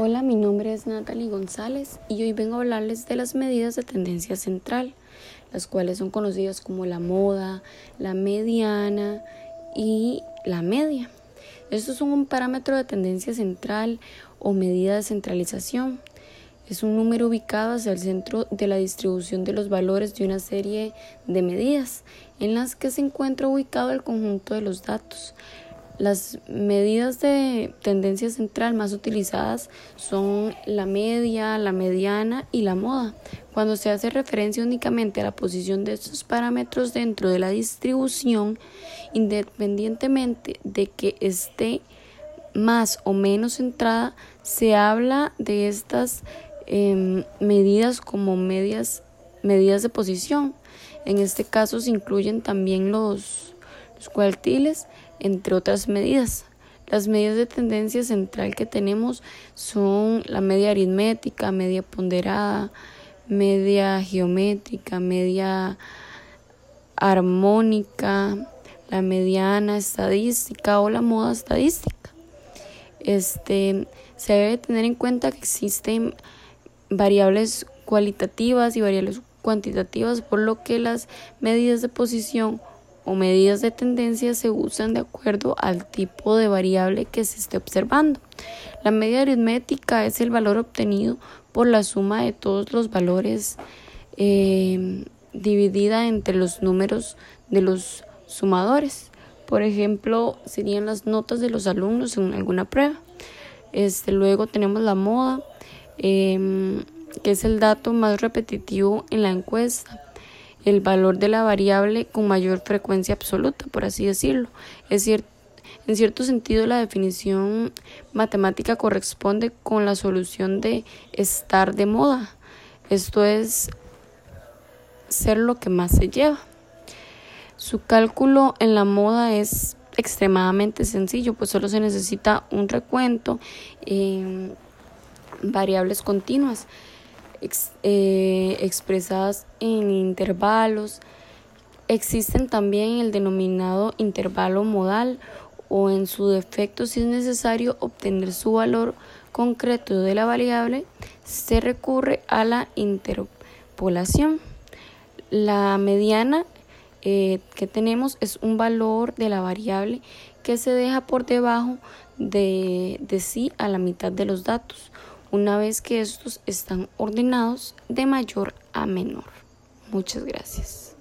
Hola, mi nombre es Natalie González y hoy vengo a hablarles de las medidas de tendencia central, las cuales son conocidas como la moda, la mediana y la media. Estos son un parámetro de tendencia central o medida de centralización. Es un número ubicado hacia el centro de la distribución de los valores de una serie de medidas en las que se encuentra ubicado el conjunto de los datos. Las medidas de tendencia central más utilizadas son la media, la mediana y la moda. Cuando se hace referencia únicamente a la posición de estos parámetros dentro de la distribución, independientemente de que esté más o menos centrada, se habla de estas em, medidas como medias, medidas de posición. En este caso se incluyen también los, los cuartiles entre otras medidas. Las medidas de tendencia central que tenemos son la media aritmética, media ponderada, media geométrica, media armónica, la mediana estadística o la moda estadística. Este, se debe tener en cuenta que existen variables cualitativas y variables cuantitativas, por lo que las medidas de posición o medidas de tendencia se usan de acuerdo al tipo de variable que se esté observando. La media aritmética es el valor obtenido por la suma de todos los valores eh, dividida entre los números de los sumadores. Por ejemplo, serían las notas de los alumnos en alguna prueba. Este, luego tenemos la moda, em, que es el dato más repetitivo en la encuesta el valor de la variable con mayor frecuencia absoluta, por así decirlo. Es cierto, en cierto sentido, la definición matemática corresponde con la solución de estar de moda. Esto es ser lo que más se lleva. Su cálculo en la moda es extremadamente sencillo, pues solo se necesita un recuento en variables continuas. Eh, expresadas en intervalos. Existen también el denominado intervalo modal o en su defecto si es necesario obtener su valor concreto de la variable, se recurre a la interpolación. La mediana eh, que tenemos es un valor de la variable que se deja por debajo de, de sí a la mitad de los datos una vez que estos están ordenados de mayor a menor. Muchas gracias.